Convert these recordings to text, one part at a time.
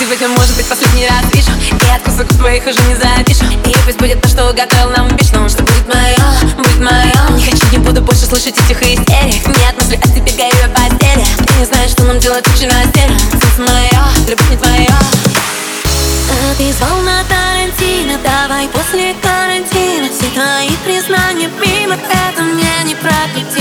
Сегодня может быть последний раз вижу И от кусок твоих уже не запишу И пусть будет то, что уготовил нам вишну Что будет мое, будет мое Не хочу, не буду больше слышать этих истерик. Нет мысли о тебе горю я постели Ты не знаешь, что нам делать на стене Солнце мое, любовь не твое а Ты звал на Тарантино, давай после карантина. Все твои признания мимо, это мне не прокатило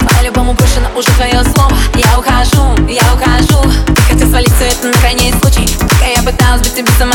По-любому брошено уже твое слово. Я ухожу, я ухожу. Ты хотел свалить, все это наконец случай. Пока я пыталась быть тебе сама.